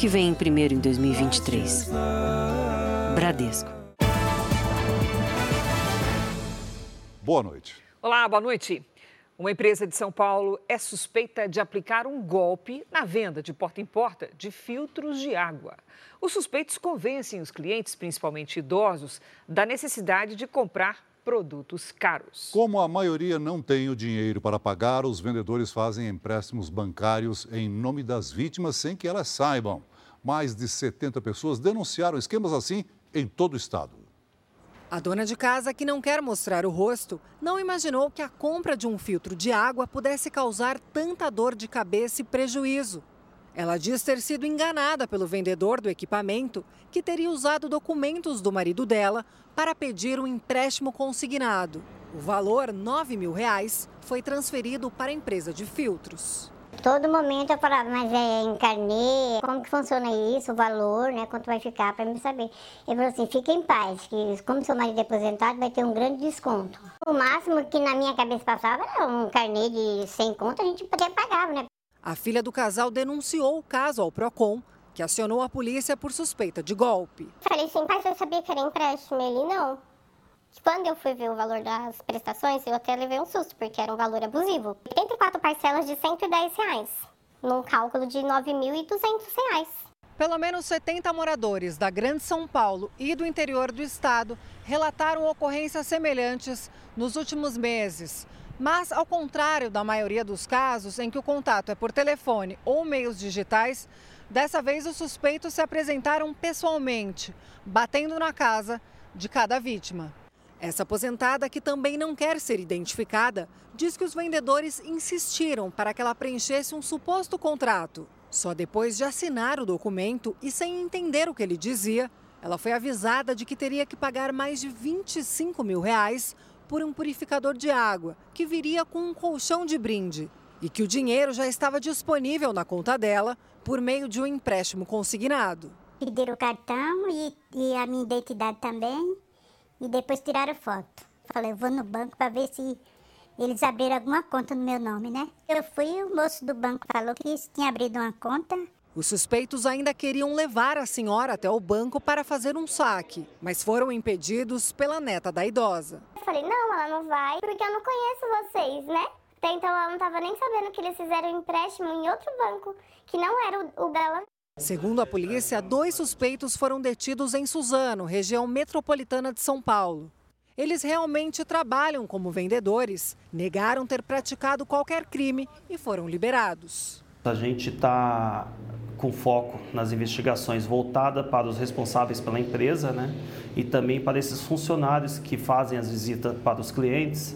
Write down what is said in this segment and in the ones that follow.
que vem primeiro em 2023. Bradesco. Boa noite. Olá, boa noite. Uma empresa de São Paulo é suspeita de aplicar um golpe na venda de porta em porta de filtros de água. Os suspeitos convencem os clientes, principalmente idosos, da necessidade de comprar produtos caros. Como a maioria não tem o dinheiro para pagar, os vendedores fazem empréstimos bancários em nome das vítimas sem que elas saibam. Mais de 70 pessoas denunciaram esquemas assim em todo o estado. A dona de casa, que não quer mostrar o rosto, não imaginou que a compra de um filtro de água pudesse causar tanta dor de cabeça e prejuízo. Ela diz ter sido enganada pelo vendedor do equipamento, que teria usado documentos do marido dela para pedir um empréstimo consignado. O valor, 9 mil reais, foi transferido para a empresa de filtros. Todo momento eu falava, mas é encarnê, como que funciona isso, o valor, né, quanto vai ficar, para mim saber. Ele falou assim, fique em paz, que como seu marido é aposentado, vai ter um grande desconto. O máximo que na minha cabeça passava era um carnê de 100 conto, a gente até pagava, né? A filha do casal denunciou o caso ao PROCON, que acionou a polícia por suspeita de golpe. Falei assim, pai, você sabia que era empréstimo? Ele, não. Quando eu fui ver o valor das prestações, eu até levei um susto, porque era um valor abusivo. 84 parcelas de 110 reais, num cálculo de 9.200 reais. Pelo menos 70 moradores da Grande São Paulo e do interior do estado relataram ocorrências semelhantes nos últimos meses. Mas, ao contrário da maioria dos casos em que o contato é por telefone ou meios digitais, dessa vez os suspeitos se apresentaram pessoalmente, batendo na casa de cada vítima. Essa aposentada, que também não quer ser identificada, diz que os vendedores insistiram para que ela preenchesse um suposto contrato. Só depois de assinar o documento e sem entender o que ele dizia, ela foi avisada de que teria que pagar mais de 25 mil reais por um purificador de água, que viria com um colchão de brinde, e que o dinheiro já estava disponível na conta dela por meio de um empréstimo consignado. Pediram o cartão e, e a minha identidade também e depois tiraram foto. Falei, eu vou no banco para ver se eles abriram alguma conta no meu nome, né? Eu fui, o moço do banco falou que tinha abrido uma conta. Os suspeitos ainda queriam levar a senhora até o banco para fazer um saque, mas foram impedidos pela neta da idosa. Eu falei, não, ela não vai, porque eu não conheço vocês, né? Até então ela não estava nem sabendo que eles fizeram um empréstimo em outro banco, que não era o, o dela. Segundo a polícia, dois suspeitos foram detidos em Suzano, região metropolitana de São Paulo. Eles realmente trabalham como vendedores, negaram ter praticado qualquer crime e foram liberados. A gente está com foco nas investigações voltada para os responsáveis pela empresa, né? E também para esses funcionários que fazem as visitas para os clientes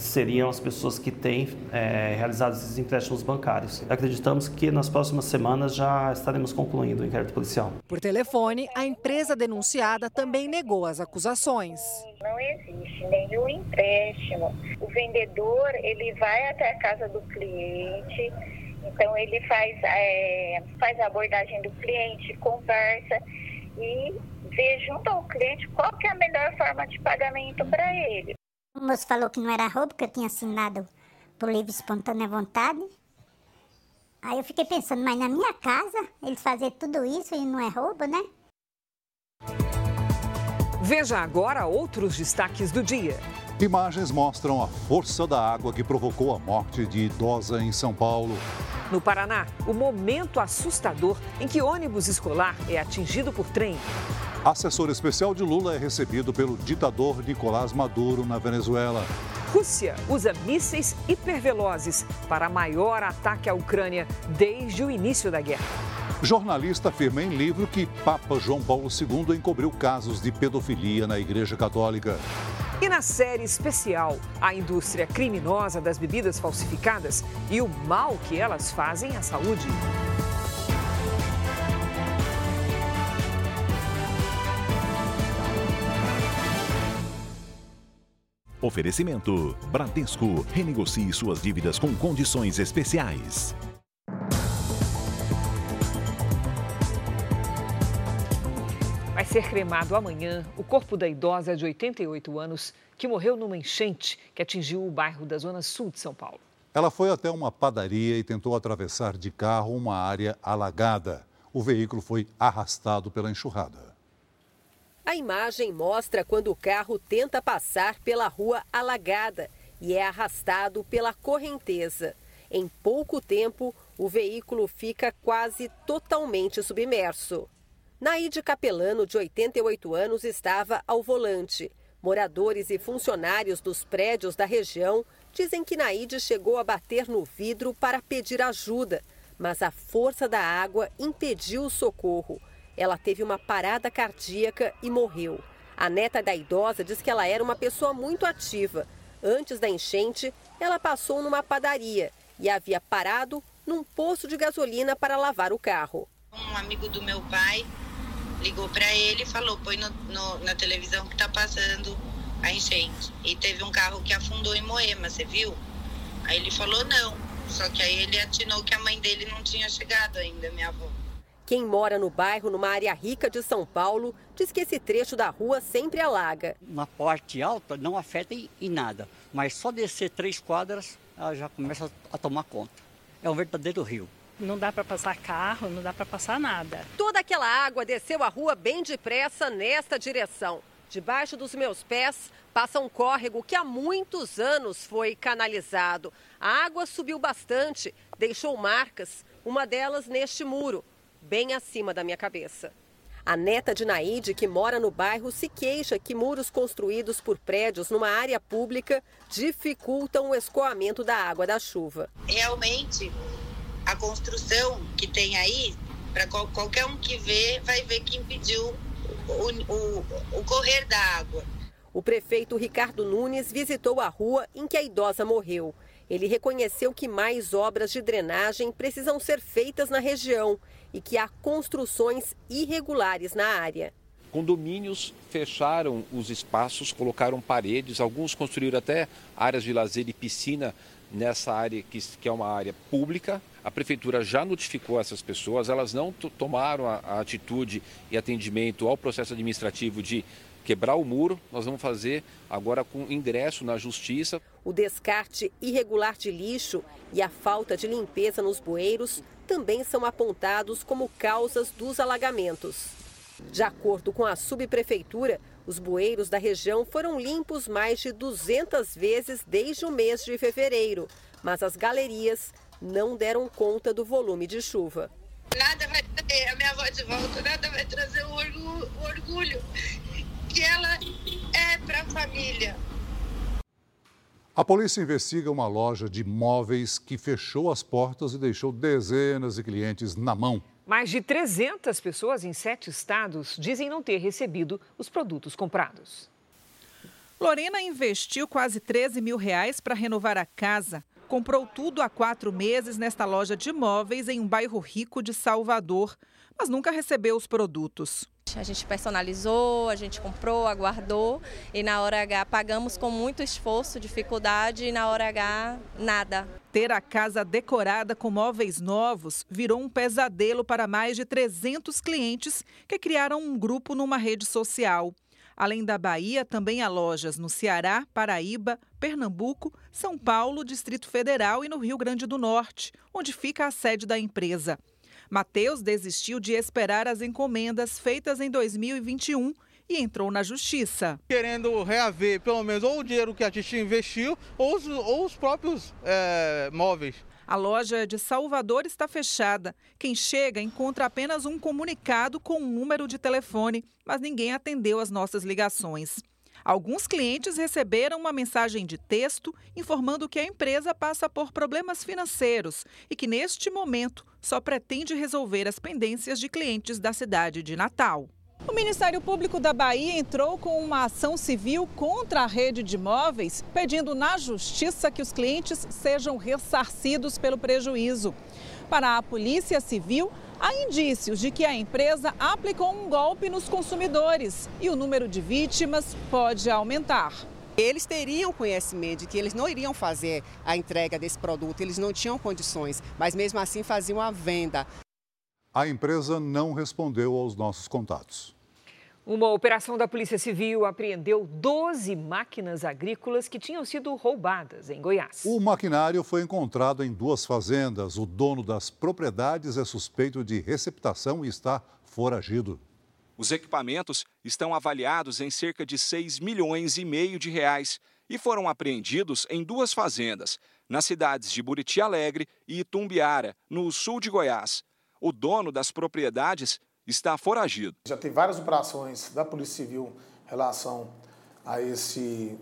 seriam as pessoas que têm é, realizado esses empréstimos bancários. Acreditamos que nas próximas semanas já estaremos concluindo o inquérito policial. Por telefone, a empresa denunciada também negou as acusações. Não existe nenhum empréstimo. O vendedor ele vai até a casa do cliente, então ele faz, é, faz a abordagem do cliente, conversa e vê junto ao cliente qual é a melhor forma de pagamento para ele. O moço falou que não era roubo, que eu tinha assinado por livre espontânea vontade. Aí eu fiquei pensando, mas na minha casa eles fazem tudo isso e não é roubo, né? Veja agora outros destaques do dia. Imagens mostram a força da água que provocou a morte de idosa em São Paulo. No Paraná, o momento assustador em que ônibus escolar é atingido por trem. Assessor especial de Lula é recebido pelo ditador Nicolás Maduro na Venezuela. Rússia usa mísseis hipervelozes para maior ataque à Ucrânia desde o início da guerra. Jornalista afirma em livro que Papa João Paulo II encobriu casos de pedofilia na Igreja Católica. E na série especial, a indústria criminosa das bebidas falsificadas e o mal que elas fazem à saúde. Oferecimento: Bradesco. Renegocie suas dívidas com condições especiais. Ser cremado amanhã o corpo da idosa de 88 anos que morreu numa enchente que atingiu o bairro da Zona Sul de São Paulo. Ela foi até uma padaria e tentou atravessar de carro uma área alagada. o veículo foi arrastado pela enxurrada. A imagem mostra quando o carro tenta passar pela rua alagada e é arrastado pela correnteza. Em pouco tempo, o veículo fica quase totalmente submerso. Naide Capelano, de 88 anos, estava ao volante. Moradores e funcionários dos prédios da região dizem que Naide chegou a bater no vidro para pedir ajuda, mas a força da água impediu o socorro. Ela teve uma parada cardíaca e morreu. A neta da idosa diz que ela era uma pessoa muito ativa. Antes da enchente, ela passou numa padaria e havia parado num posto de gasolina para lavar o carro. Um amigo do meu pai ligou para ele e falou: põe no, no, na televisão que tá passando a enchente. E teve um carro que afundou em Moema, você viu? Aí ele falou: não. Só que aí ele atinou que a mãe dele não tinha chegado ainda, minha avó. Quem mora no bairro, numa área rica de São Paulo, diz que esse trecho da rua sempre alaga. Uma parte alta não afeta em, em nada, mas só descer três quadras, ela já começa a tomar conta. É um verdadeiro rio não dá para passar carro, não dá para passar nada. Toda aquela água desceu a rua bem depressa nesta direção. Debaixo dos meus pés passa um córrego que há muitos anos foi canalizado. A água subiu bastante, deixou marcas, uma delas neste muro, bem acima da minha cabeça. A neta de Naide, que mora no bairro, se queixa que muros construídos por prédios numa área pública dificultam o escoamento da água da chuva. Realmente, a construção que tem aí, para qualquer um que vê, vai ver que impediu o, o, o correr da água. O prefeito Ricardo Nunes visitou a rua em que a idosa morreu. Ele reconheceu que mais obras de drenagem precisam ser feitas na região e que há construções irregulares na área. Condomínios fecharam os espaços, colocaram paredes, alguns construíram até áreas de lazer e piscina nessa área que, que é uma área pública. A prefeitura já notificou essas pessoas, elas não tomaram a, a atitude e atendimento ao processo administrativo de quebrar o muro. Nós vamos fazer agora com ingresso na justiça. O descarte irregular de lixo e a falta de limpeza nos bueiros também são apontados como causas dos alagamentos. De acordo com a subprefeitura, os bueiros da região foram limpos mais de 200 vezes desde o mês de fevereiro, mas as galerias não deram conta do volume de chuva. Nada vai trazer a minha avó de volta, nada vai trazer o orgulho, o orgulho que ela é para a família. A polícia investiga uma loja de móveis que fechou as portas e deixou dezenas de clientes na mão. Mais de 300 pessoas em sete estados dizem não ter recebido os produtos comprados. Lorena investiu quase 13 mil reais para renovar a casa. Comprou tudo há quatro meses nesta loja de móveis em um bairro rico de Salvador, mas nunca recebeu os produtos. A gente personalizou, a gente comprou, aguardou e na hora H pagamos com muito esforço, dificuldade e na hora H nada. Ter a casa decorada com móveis novos virou um pesadelo para mais de 300 clientes que criaram um grupo numa rede social. Além da Bahia, também há lojas no Ceará, Paraíba, Pernambuco, São Paulo, Distrito Federal e no Rio Grande do Norte, onde fica a sede da empresa. Mateus desistiu de esperar as encomendas feitas em 2021 e entrou na justiça. Querendo reaver pelo menos ou o dinheiro que a gente investiu ou os, ou os próprios é, móveis. A loja de Salvador está fechada. Quem chega encontra apenas um comunicado com um número de telefone, mas ninguém atendeu as nossas ligações. Alguns clientes receberam uma mensagem de texto informando que a empresa passa por problemas financeiros e que, neste momento, só pretende resolver as pendências de clientes da cidade de Natal. O Ministério Público da Bahia entrou com uma ação civil contra a rede de imóveis, pedindo na justiça que os clientes sejam ressarcidos pelo prejuízo. Para a Polícia Civil, há indícios de que a empresa aplicou um golpe nos consumidores e o número de vítimas pode aumentar. Eles teriam conhecimento de que eles não iriam fazer a entrega desse produto, eles não tinham condições, mas mesmo assim faziam a venda. A empresa não respondeu aos nossos contatos. Uma operação da Polícia Civil apreendeu 12 máquinas agrícolas que tinham sido roubadas em Goiás. O maquinário foi encontrado em duas fazendas. O dono das propriedades é suspeito de receptação e está foragido. Os equipamentos estão avaliados em cerca de 6 milhões e meio de reais e foram apreendidos em duas fazendas, nas cidades de Buriti Alegre e Itumbiara, no sul de Goiás. O dono das propriedades está foragido. Já tem várias operações da Polícia Civil em relação a esse,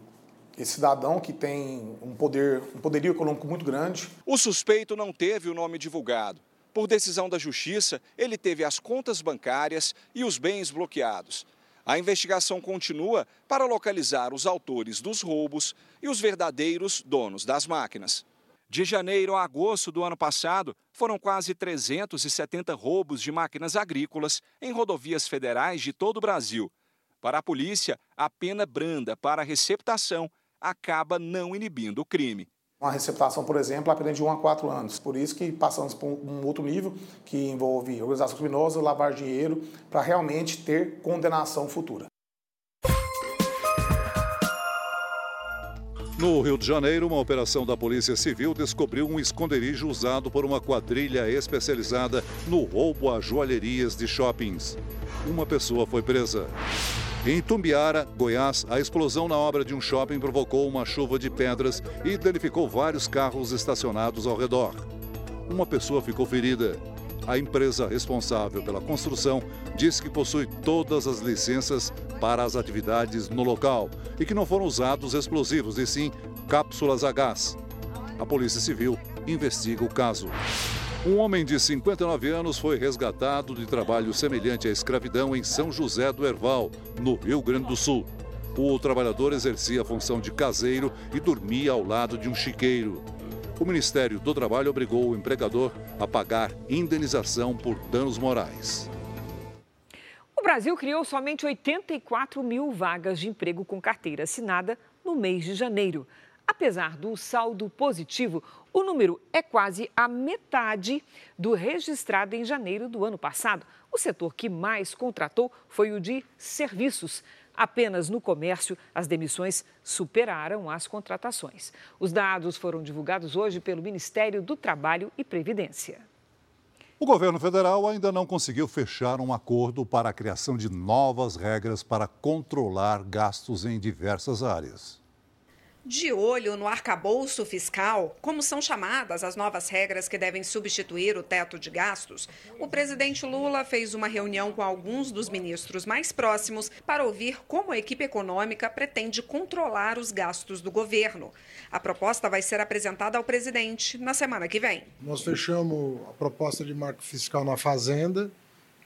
esse cidadão que tem um, poder, um poderio econômico muito grande. O suspeito não teve o nome divulgado. Por decisão da Justiça, ele teve as contas bancárias e os bens bloqueados. A investigação continua para localizar os autores dos roubos e os verdadeiros donos das máquinas. De janeiro a agosto do ano passado, foram quase 370 roubos de máquinas agrícolas em rodovias federais de todo o Brasil. Para a polícia, a pena branda para receptação acaba não inibindo o crime. Uma receptação, por exemplo, a pena de 1 a 4 anos. Por isso que passamos por um outro nível, que envolve organização criminosa, lavar dinheiro, para realmente ter condenação futura. No Rio de Janeiro, uma operação da Polícia Civil descobriu um esconderijo usado por uma quadrilha especializada no roubo a joalherias de shoppings. Uma pessoa foi presa. Em Tumbiara, Goiás, a explosão na obra de um shopping provocou uma chuva de pedras e danificou vários carros estacionados ao redor. Uma pessoa ficou ferida. A empresa responsável pela construção disse que possui todas as licenças para as atividades no local e que não foram usados explosivos, e sim cápsulas a gás. A Polícia Civil investiga o caso. Um homem de 59 anos foi resgatado de trabalho semelhante à escravidão em São José do Herval, no Rio Grande do Sul. O trabalhador exercia a função de caseiro e dormia ao lado de um chiqueiro o Ministério do Trabalho obrigou o empregador a pagar indenização por danos morais. O Brasil criou somente 84 mil vagas de emprego com carteira assinada no mês de janeiro. Apesar do saldo positivo, o número é quase a metade do registrado em janeiro do ano passado. O setor que mais contratou foi o de serviços. Apenas no comércio, as demissões superaram as contratações. Os dados foram divulgados hoje pelo Ministério do Trabalho e Previdência. O governo federal ainda não conseguiu fechar um acordo para a criação de novas regras para controlar gastos em diversas áreas. De olho no arcabouço fiscal, como são chamadas as novas regras que devem substituir o teto de gastos, o presidente Lula fez uma reunião com alguns dos ministros mais próximos para ouvir como a equipe econômica pretende controlar os gastos do governo. A proposta vai ser apresentada ao presidente na semana que vem. Nós fechamos a proposta de marco fiscal na Fazenda,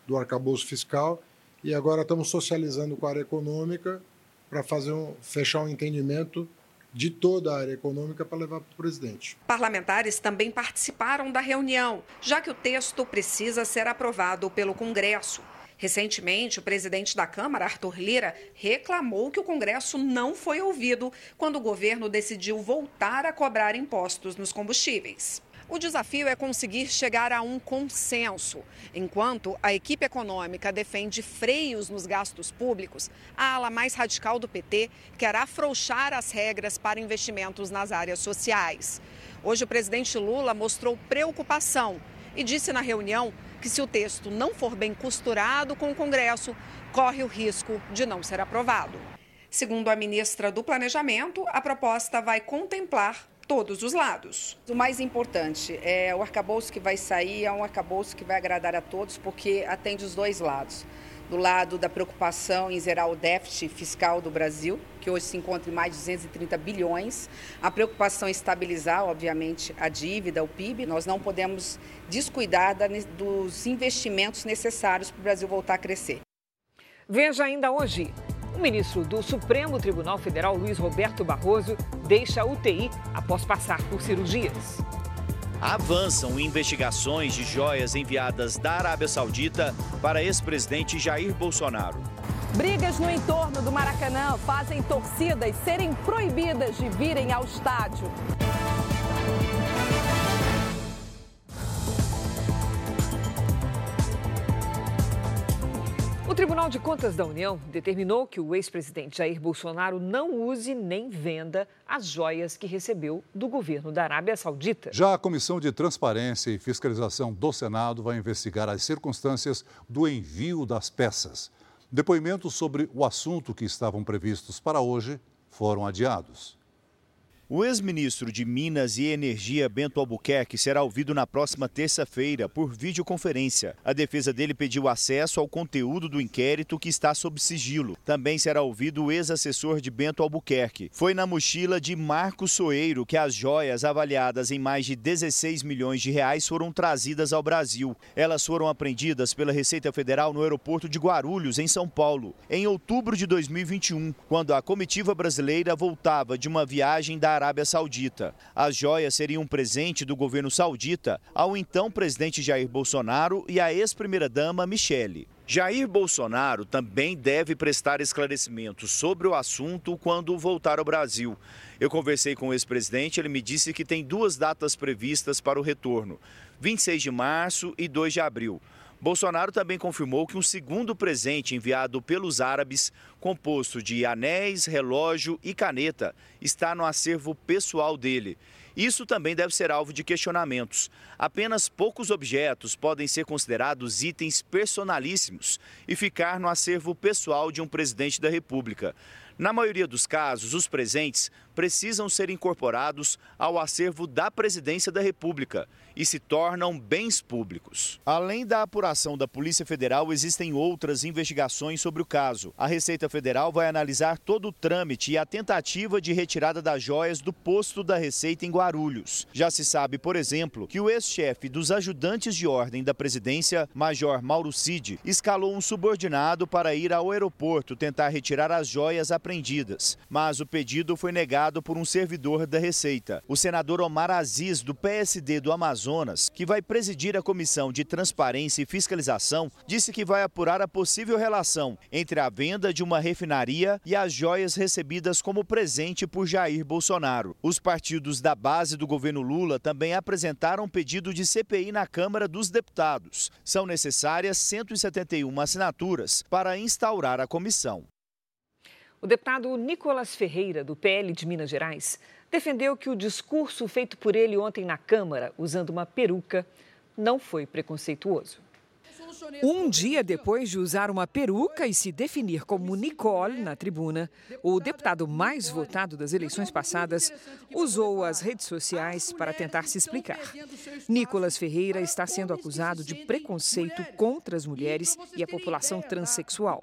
do arcabouço fiscal, e agora estamos socializando com a área econômica para fazer um, fechar um entendimento de toda a área econômica para levar para o presidente. Parlamentares também participaram da reunião, já que o texto precisa ser aprovado pelo Congresso. Recentemente, o presidente da Câmara, Arthur Lira, reclamou que o Congresso não foi ouvido quando o governo decidiu voltar a cobrar impostos nos combustíveis. O desafio é conseguir chegar a um consenso. Enquanto a equipe econômica defende freios nos gastos públicos, a ala mais radical do PT quer afrouxar as regras para investimentos nas áreas sociais. Hoje, o presidente Lula mostrou preocupação e disse na reunião que, se o texto não for bem costurado com o Congresso, corre o risco de não ser aprovado. Segundo a ministra do Planejamento, a proposta vai contemplar todos os lados. O mais importante é o arcabouço que vai sair, é um arcabouço que vai agradar a todos, porque atende os dois lados. Do lado da preocupação em zerar o déficit fiscal do Brasil, que hoje se encontra em mais de 230 bilhões, a preocupação em estabilizar, obviamente, a dívida, o PIB. Nós não podemos descuidar dos investimentos necessários para o Brasil voltar a crescer. Veja ainda hoje. O ministro do Supremo Tribunal Federal, Luiz Roberto Barroso, deixa a UTI após passar por cirurgias. Avançam investigações de joias enviadas da Arábia Saudita para ex-presidente Jair Bolsonaro. Brigas no entorno do Maracanã fazem torcidas serem proibidas de virem ao estádio. O Tribunal de Contas da União determinou que o ex-presidente Jair Bolsonaro não use nem venda as joias que recebeu do governo da Arábia Saudita. Já a Comissão de Transparência e Fiscalização do Senado vai investigar as circunstâncias do envio das peças. Depoimentos sobre o assunto que estavam previstos para hoje foram adiados. O ex-ministro de Minas e Energia, Bento Albuquerque, será ouvido na próxima terça-feira por videoconferência. A defesa dele pediu acesso ao conteúdo do inquérito que está sob sigilo. Também será ouvido o ex-assessor de Bento Albuquerque. Foi na mochila de Marco Soeiro que as joias avaliadas em mais de 16 milhões de reais foram trazidas ao Brasil. Elas foram apreendidas pela Receita Federal no aeroporto de Guarulhos, em São Paulo, em outubro de 2021, quando a comitiva brasileira voltava de uma viagem da Arábia Saudita. As joias seriam um presente do governo saudita ao então presidente Jair Bolsonaro e à ex-primeira-dama Michele. Jair Bolsonaro também deve prestar esclarecimentos sobre o assunto quando voltar ao Brasil. Eu conversei com o ex-presidente, ele me disse que tem duas datas previstas para o retorno: 26 de março e 2 de abril. Bolsonaro também confirmou que um segundo presente enviado pelos árabes, composto de anéis, relógio e caneta, está no acervo pessoal dele. Isso também deve ser alvo de questionamentos. Apenas poucos objetos podem ser considerados itens personalíssimos e ficar no acervo pessoal de um presidente da República. Na maioria dos casos, os presentes precisam ser incorporados ao acervo da Presidência da República e se tornam bens públicos. Além da apuração da Polícia Federal, existem outras investigações sobre o caso. A Receita Federal vai analisar todo o trâmite e a tentativa de retirada das joias do posto da Receita em Guarulhos. Já se sabe, por exemplo, que o ex-chefe dos ajudantes de ordem da presidência, Major Mauro Cid, escalou um subordinado para ir ao aeroporto tentar retirar as joias apreendidas, mas o pedido foi negado por um servidor da Receita. O senador Omar Aziz, do PSD do Amazonas, que vai presidir a Comissão de Transparência e Fiscalização, disse que vai apurar a possível relação entre a venda de uma refinaria e as joias recebidas como presente por Jair Bolsonaro. Os partidos da base do governo Lula também apresentaram pedido de CPI na Câmara dos Deputados. São necessárias 171 assinaturas para instaurar a comissão. O deputado Nicolas Ferreira, do PL de Minas Gerais, defendeu que o discurso feito por ele ontem na Câmara, usando uma peruca, não foi preconceituoso. Um dia depois de usar uma peruca e se definir como Nicole na tribuna, o deputado mais votado das eleições passadas usou as redes sociais para tentar se explicar. Nicolas Ferreira está sendo acusado de preconceito contra as mulheres e a população transexual.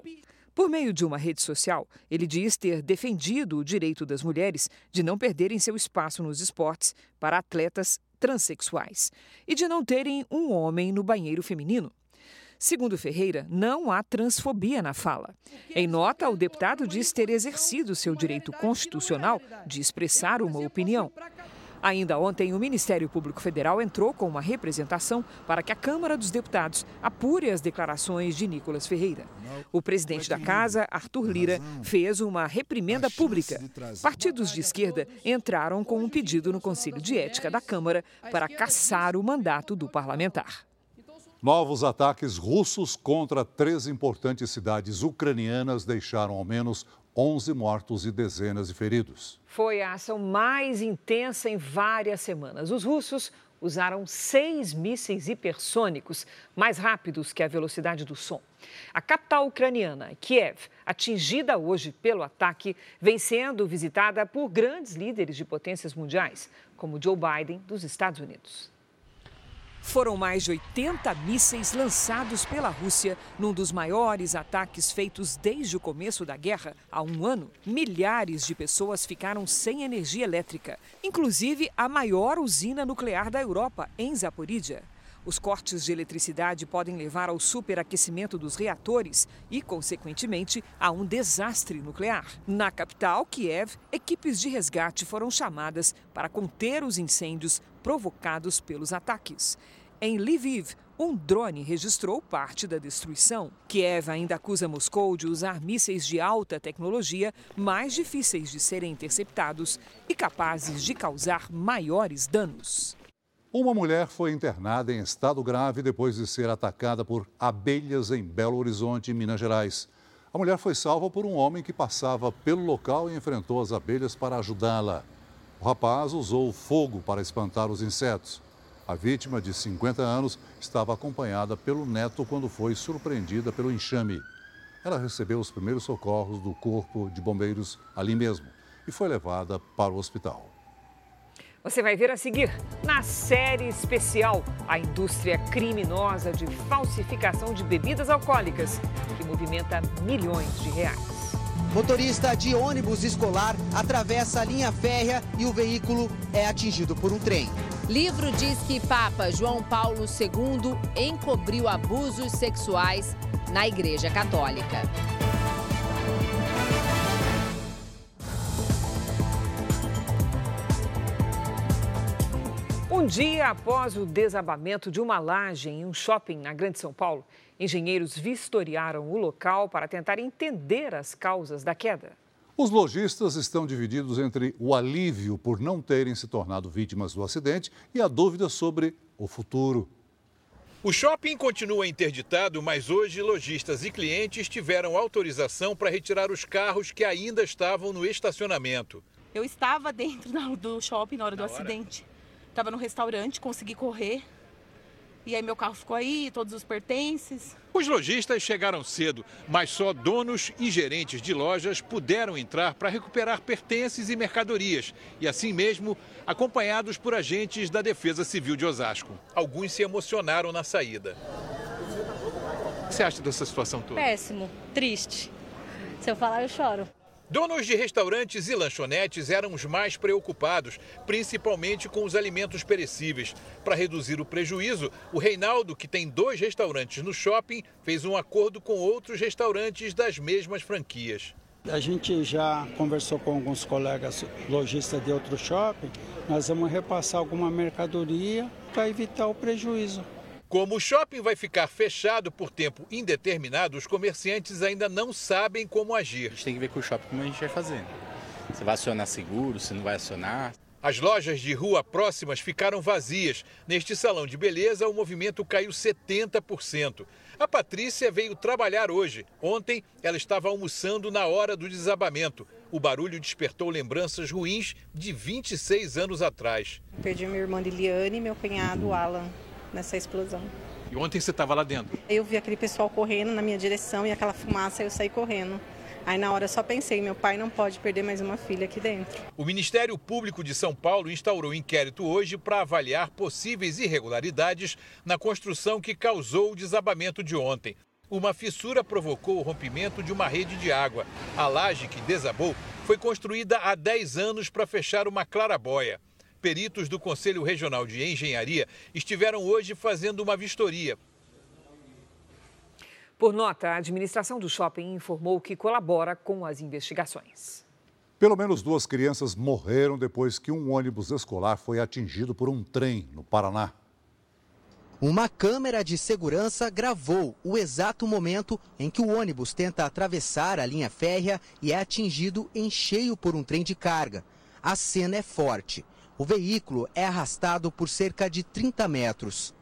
Por meio de uma rede social, ele diz ter defendido o direito das mulheres de não perderem seu espaço nos esportes para atletas transexuais e de não terem um homem no banheiro feminino. Segundo Ferreira, não há transfobia na fala. Em nota, o deputado diz ter exercido seu direito constitucional de expressar uma opinião. Ainda ontem, o Ministério Público Federal entrou com uma representação para que a Câmara dos Deputados apure as declarações de Nicolas Ferreira. O presidente da casa, Arthur Lira, fez uma reprimenda pública. Partidos de esquerda entraram com um pedido no Conselho de Ética da Câmara para caçar o mandato do parlamentar. Novos ataques russos contra três importantes cidades ucranianas deixaram ao menos 11 mortos e dezenas de feridos. Foi a ação mais intensa em várias semanas. Os russos usaram seis mísseis hipersônicos, mais rápidos que a velocidade do som. A capital ucraniana, Kiev, atingida hoje pelo ataque, vem sendo visitada por grandes líderes de potências mundiais, como Joe Biden, dos Estados Unidos. Foram mais de 80 mísseis lançados pela Rússia num dos maiores ataques feitos desde o começo da guerra. Há um ano, milhares de pessoas ficaram sem energia elétrica, inclusive a maior usina nuclear da Europa, em Zaporídia. Os cortes de eletricidade podem levar ao superaquecimento dos reatores e, consequentemente, a um desastre nuclear. Na capital, Kiev, equipes de resgate foram chamadas para conter os incêndios provocados pelos ataques. Em Lviv, um drone registrou parte da destruição. Kiev ainda acusa Moscou de usar mísseis de alta tecnologia mais difíceis de serem interceptados e capazes de causar maiores danos. Uma mulher foi internada em estado grave depois de ser atacada por abelhas em Belo Horizonte, Minas Gerais. A mulher foi salva por um homem que passava pelo local e enfrentou as abelhas para ajudá-la. O rapaz usou fogo para espantar os insetos. A vítima, de 50 anos, estava acompanhada pelo neto quando foi surpreendida pelo enxame. Ela recebeu os primeiros socorros do Corpo de Bombeiros ali mesmo e foi levada para o hospital. Você vai ver a seguir, na série especial, a indústria criminosa de falsificação de bebidas alcoólicas, que movimenta milhões de reais. Motorista de ônibus escolar atravessa a linha férrea e o veículo é atingido por um trem. Livro diz que Papa João Paulo II encobriu abusos sexuais na Igreja Católica. Um dia após o desabamento de uma laje em um shopping na Grande São Paulo, engenheiros vistoriaram o local para tentar entender as causas da queda. Os lojistas estão divididos entre o alívio por não terem se tornado vítimas do acidente e a dúvida sobre o futuro. O shopping continua interditado, mas hoje lojistas e clientes tiveram autorização para retirar os carros que ainda estavam no estacionamento. Eu estava dentro do shopping na hora do acidente. Estava no restaurante, consegui correr. E aí meu carro ficou aí, todos os pertences. Os lojistas chegaram cedo, mas só donos e gerentes de lojas puderam entrar para recuperar pertences e mercadorias. E assim mesmo, acompanhados por agentes da Defesa Civil de Osasco. Alguns se emocionaram na saída. O que você acha dessa situação toda? Péssimo, triste. Se eu falar, eu choro. Donos de restaurantes e lanchonetes eram os mais preocupados, principalmente com os alimentos perecíveis. Para reduzir o prejuízo, o Reinaldo, que tem dois restaurantes no shopping, fez um acordo com outros restaurantes das mesmas franquias. A gente já conversou com alguns colegas lojistas de outro shopping. Nós vamos repassar alguma mercadoria para evitar o prejuízo. Como o shopping vai ficar fechado por tempo indeterminado, os comerciantes ainda não sabem como agir. A gente tem que ver com o shopping como a gente vai fazer. Se vai acionar seguro, se não vai acionar. As lojas de rua próximas ficaram vazias. Neste salão de beleza, o movimento caiu 70%. A Patrícia veio trabalhar hoje. Ontem, ela estava almoçando na hora do desabamento. O barulho despertou lembranças ruins de 26 anos atrás. Perdi minha irmã Liliane e meu cunhado Alan nessa explosão. E ontem você estava lá dentro? Eu vi aquele pessoal correndo na minha direção e aquela fumaça, eu saí correndo. Aí na hora só pensei, meu pai não pode perder mais uma filha aqui dentro. O Ministério Público de São Paulo instaurou um inquérito hoje para avaliar possíveis irregularidades na construção que causou o desabamento de ontem. Uma fissura provocou o rompimento de uma rede de água. A laje que desabou foi construída há 10 anos para fechar uma clarabóia. Peritos do Conselho Regional de Engenharia estiveram hoje fazendo uma vistoria. Por nota, a administração do shopping informou que colabora com as investigações. Pelo menos duas crianças morreram depois que um ônibus escolar foi atingido por um trem no Paraná. Uma câmera de segurança gravou o exato momento em que o ônibus tenta atravessar a linha férrea e é atingido em cheio por um trem de carga. A cena é forte. O veículo é arrastado por cerca de 30 metros.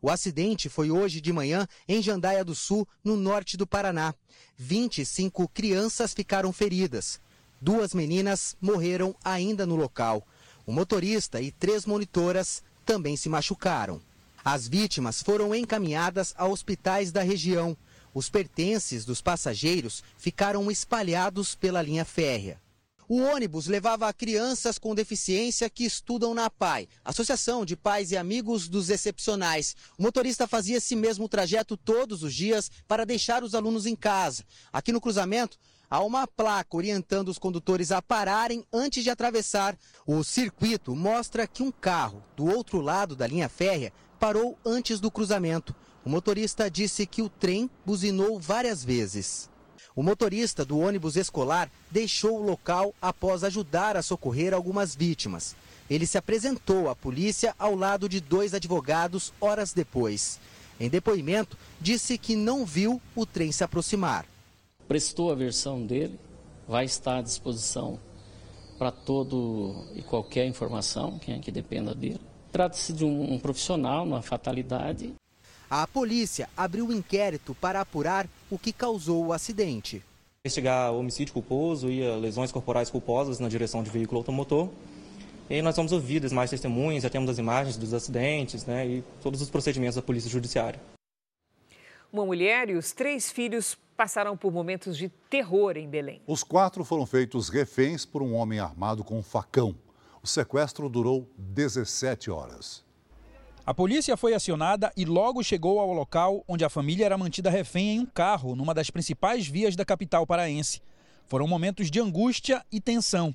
O acidente foi hoje de manhã em Jandaia do Sul, no norte do Paraná. 25 crianças ficaram feridas. Duas meninas morreram ainda no local. O motorista e três monitoras também se machucaram. As vítimas foram encaminhadas a hospitais da região. Os pertences dos passageiros ficaram espalhados pela linha férrea. O ônibus levava crianças com deficiência que estudam na PAI, Associação de Pais e Amigos dos Excepcionais. O motorista fazia esse mesmo trajeto todos os dias para deixar os alunos em casa. Aqui no cruzamento, há uma placa orientando os condutores a pararem antes de atravessar. O circuito mostra que um carro do outro lado da linha férrea parou antes do cruzamento. O motorista disse que o trem buzinou várias vezes. O motorista do ônibus escolar deixou o local após ajudar a socorrer algumas vítimas. Ele se apresentou à polícia ao lado de dois advogados horas depois. Em depoimento, disse que não viu o trem se aproximar. Prestou a versão dele, vai estar à disposição para todo e qualquer informação, quem é que dependa dele. Trata-se de um, profissional, uma fatalidade. A polícia abriu um inquérito para apurar o que causou o acidente. Investigar homicídio culposo e lesões corporais culposas na direção de veículo automotor. E nós vamos ouvir mais testemunhas, já temos as imagens dos acidentes né, e todos os procedimentos da Polícia Judiciária. Uma mulher e os três filhos passaram por momentos de terror em Belém. Os quatro foram feitos reféns por um homem armado com um facão. O sequestro durou 17 horas. A polícia foi acionada e logo chegou ao local onde a família era mantida refém em um carro, numa das principais vias da capital paraense. Foram momentos de angústia e tensão.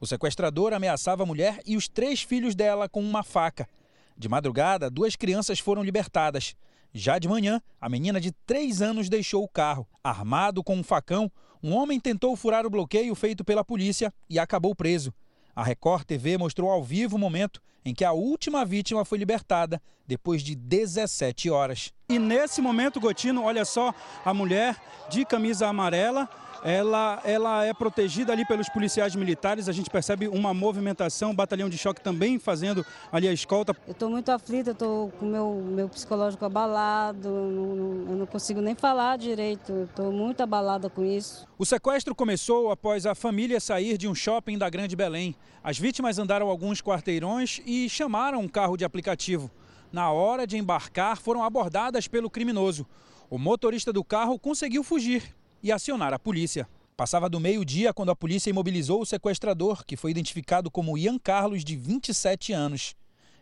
O sequestrador ameaçava a mulher e os três filhos dela com uma faca. De madrugada, duas crianças foram libertadas. Já de manhã, a menina de três anos deixou o carro. Armado com um facão, um homem tentou furar o bloqueio feito pela polícia e acabou preso. A Record TV mostrou ao vivo o momento em que a última vítima foi libertada depois de 17 horas. E nesse momento, Gotino, olha só a mulher de camisa amarela ela, ela é protegida ali pelos policiais militares. A gente percebe uma movimentação, o batalhão de choque também fazendo ali a escolta. Eu estou muito aflita, estou com o meu, meu psicológico abalado, eu não consigo nem falar direito, estou muito abalada com isso. O sequestro começou após a família sair de um shopping da Grande Belém. As vítimas andaram alguns quarteirões e chamaram um carro de aplicativo. Na hora de embarcar, foram abordadas pelo criminoso. O motorista do carro conseguiu fugir e acionar a polícia. Passava do meio-dia quando a polícia imobilizou o sequestrador, que foi identificado como Ian Carlos, de 27 anos.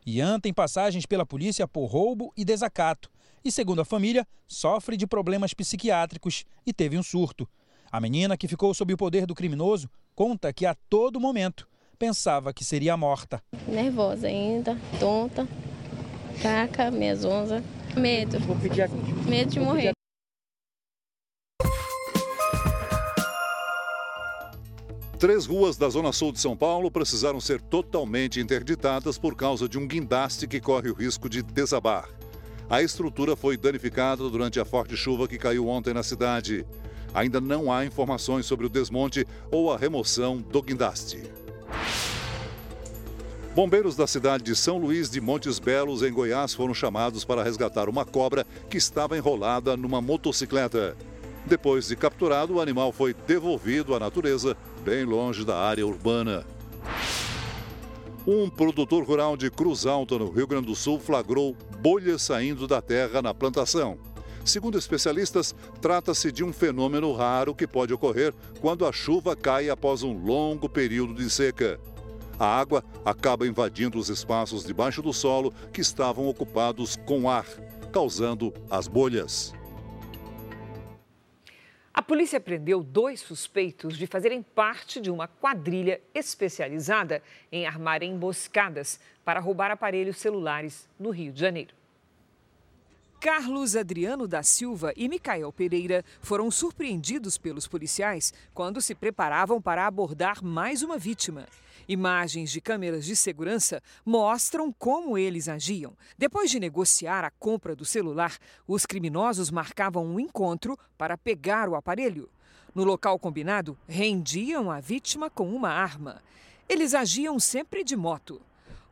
Ian tem passagens pela polícia por roubo e desacato e, segundo a família, sofre de problemas psiquiátricos e teve um surto. A menina, que ficou sob o poder do criminoso, conta que a todo momento pensava que seria morta. Nervosa ainda, tonta, caca, minhas onças. Medo. Medo de morrer. Três ruas da zona sul de São Paulo precisaram ser totalmente interditadas por causa de um guindaste que corre o risco de desabar. A estrutura foi danificada durante a forte chuva que caiu ontem na cidade. Ainda não há informações sobre o desmonte ou a remoção do guindaste. Bombeiros da cidade de São Luís de Montes Belos, em Goiás, foram chamados para resgatar uma cobra que estava enrolada numa motocicleta. Depois de capturado, o animal foi devolvido à natureza bem longe da área urbana. Um produtor rural de Cruz Alta, no Rio Grande do Sul, flagrou bolhas saindo da terra na plantação. Segundo especialistas, trata-se de um fenômeno raro que pode ocorrer quando a chuva cai após um longo período de seca. A água acaba invadindo os espaços debaixo do solo que estavam ocupados com ar, causando as bolhas. A polícia prendeu dois suspeitos de fazerem parte de uma quadrilha especializada em armar emboscadas para roubar aparelhos celulares no Rio de Janeiro. Carlos Adriano da Silva e Micael Pereira foram surpreendidos pelos policiais quando se preparavam para abordar mais uma vítima. Imagens de câmeras de segurança mostram como eles agiam. Depois de negociar a compra do celular, os criminosos marcavam um encontro para pegar o aparelho. No local combinado, rendiam a vítima com uma arma. Eles agiam sempre de moto.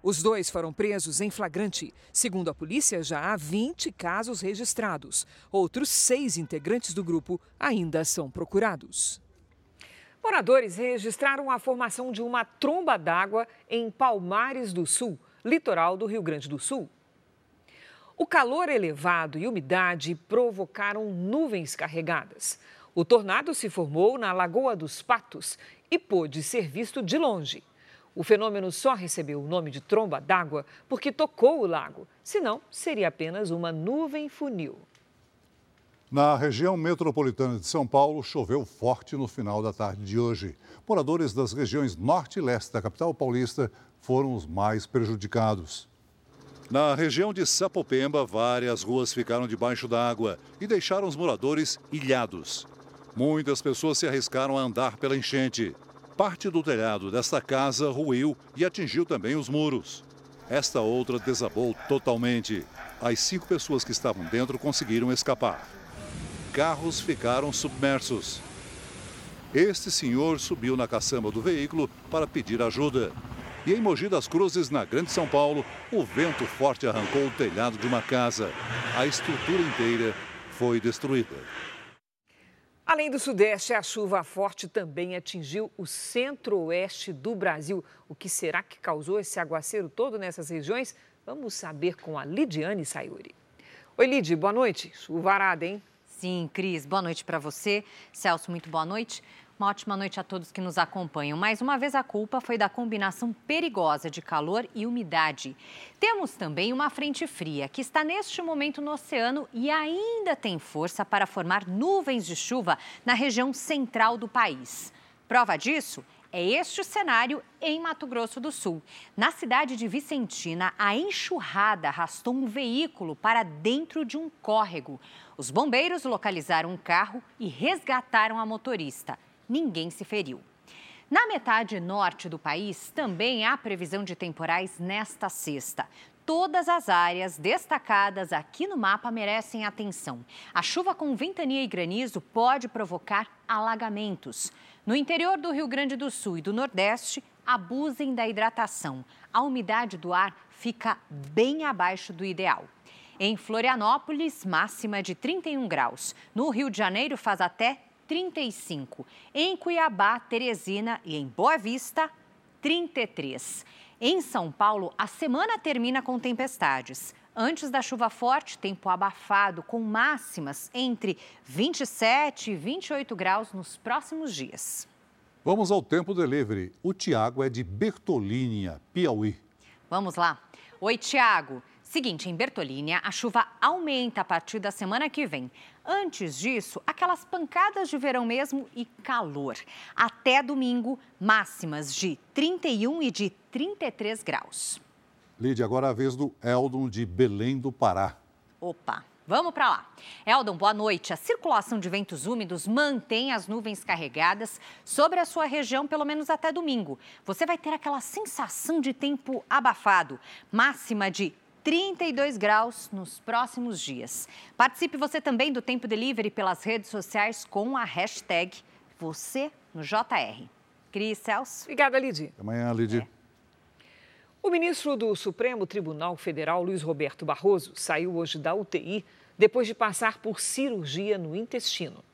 Os dois foram presos em flagrante. Segundo a polícia, já há 20 casos registrados. Outros seis integrantes do grupo ainda são procurados. Moradores registraram a formação de uma tromba d'água em Palmares do Sul, litoral do Rio Grande do Sul. O calor elevado e umidade provocaram nuvens carregadas. O tornado se formou na Lagoa dos Patos e pôde ser visto de longe. O fenômeno só recebeu o nome de tromba d'água porque tocou o lago, senão seria apenas uma nuvem funil. Na região metropolitana de São Paulo, choveu forte no final da tarde de hoje. Moradores das regiões norte e leste da capital paulista foram os mais prejudicados. Na região de Sapopemba, várias ruas ficaram debaixo d'água e deixaram os moradores ilhados. Muitas pessoas se arriscaram a andar pela enchente. Parte do telhado desta casa ruiu e atingiu também os muros. Esta outra desabou totalmente. As cinco pessoas que estavam dentro conseguiram escapar carros ficaram submersos. Este senhor subiu na caçamba do veículo para pedir ajuda. E em Mogi das Cruzes, na Grande São Paulo, o vento forte arrancou o telhado de uma casa. A estrutura inteira foi destruída. Além do Sudeste, a chuva forte também atingiu o centro-oeste do Brasil. O que será que causou esse aguaceiro todo nessas regiões? Vamos saber com a Lidiane Sayuri. Oi, Lid, boa noite. Chuvarada, hein? Sim, Cris, boa noite para você. Celso, muito boa noite. Uma ótima noite a todos que nos acompanham. Mais uma vez, a culpa foi da combinação perigosa de calor e umidade. Temos também uma frente fria que está neste momento no oceano e ainda tem força para formar nuvens de chuva na região central do país. Prova disso é este o cenário em Mato Grosso do Sul. Na cidade de Vicentina, a enxurrada arrastou um veículo para dentro de um córrego. Os bombeiros localizaram um carro e resgataram a motorista ninguém se feriu. Na metade norte do país, também há previsão de temporais nesta sexta. Todas as áreas destacadas aqui no mapa merecem atenção. A chuva com ventania e granizo pode provocar alagamentos. No interior do Rio Grande do Sul e do Nordeste, abusem da hidratação. A umidade do ar fica bem abaixo do ideal. Em Florianópolis, máxima de 31 graus. No Rio de Janeiro, faz até 35. Em Cuiabá, Teresina e em Boa Vista, 33. Em São Paulo, a semana termina com tempestades. Antes da chuva forte, tempo abafado, com máximas entre 27 e 28 graus nos próximos dias. Vamos ao tempo delivery. O Tiago é de Bertolínia, Piauí. Vamos lá. Oi, Tiago. Seguinte, em Bertolínia, a chuva aumenta a partir da semana que vem. Antes disso, aquelas pancadas de verão mesmo e calor. Até domingo, máximas de 31 e de 33 graus. Lídia, agora é a vez do Eldon de Belém do Pará. Opa, vamos para lá. Eldon, boa noite. A circulação de ventos úmidos mantém as nuvens carregadas sobre a sua região pelo menos até domingo. Você vai ter aquela sensação de tempo abafado. Máxima de 32 graus nos próximos dias. Participe você também do Tempo Delivery pelas redes sociais com a hashtag você no JR. Cris Celso. Obrigada, Lidy. Até amanhã, Lidy. É. O ministro do Supremo Tribunal Federal, Luiz Roberto Barroso, saiu hoje da UTI depois de passar por cirurgia no intestino.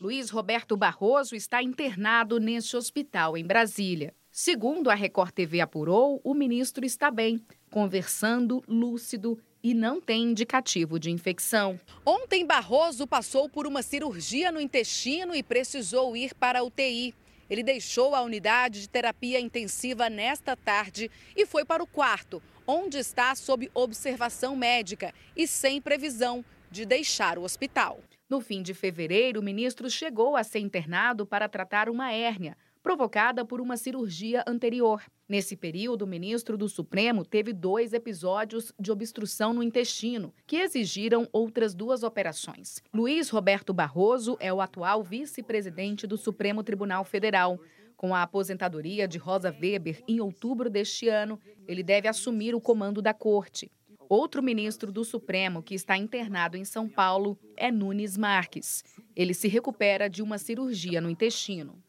Luiz Roberto Barroso está internado neste hospital em Brasília. Segundo a Record TV apurou, o ministro está bem, conversando, lúcido e não tem indicativo de infecção. Ontem, Barroso passou por uma cirurgia no intestino e precisou ir para a UTI. Ele deixou a unidade de terapia intensiva nesta tarde e foi para o quarto, onde está sob observação médica e sem previsão de deixar o hospital. No fim de fevereiro, o ministro chegou a ser internado para tratar uma hérnia provocada por uma cirurgia anterior. Nesse período, o ministro do Supremo teve dois episódios de obstrução no intestino, que exigiram outras duas operações. Luiz Roberto Barroso é o atual vice-presidente do Supremo Tribunal Federal. Com a aposentadoria de Rosa Weber em outubro deste ano, ele deve assumir o comando da corte. Outro ministro do Supremo que está internado em São Paulo é Nunes Marques. Ele se recupera de uma cirurgia no intestino.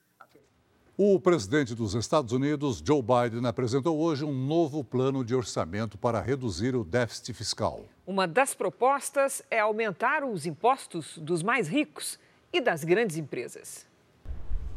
O presidente dos Estados Unidos, Joe Biden, apresentou hoje um novo plano de orçamento para reduzir o déficit fiscal. Uma das propostas é aumentar os impostos dos mais ricos e das grandes empresas.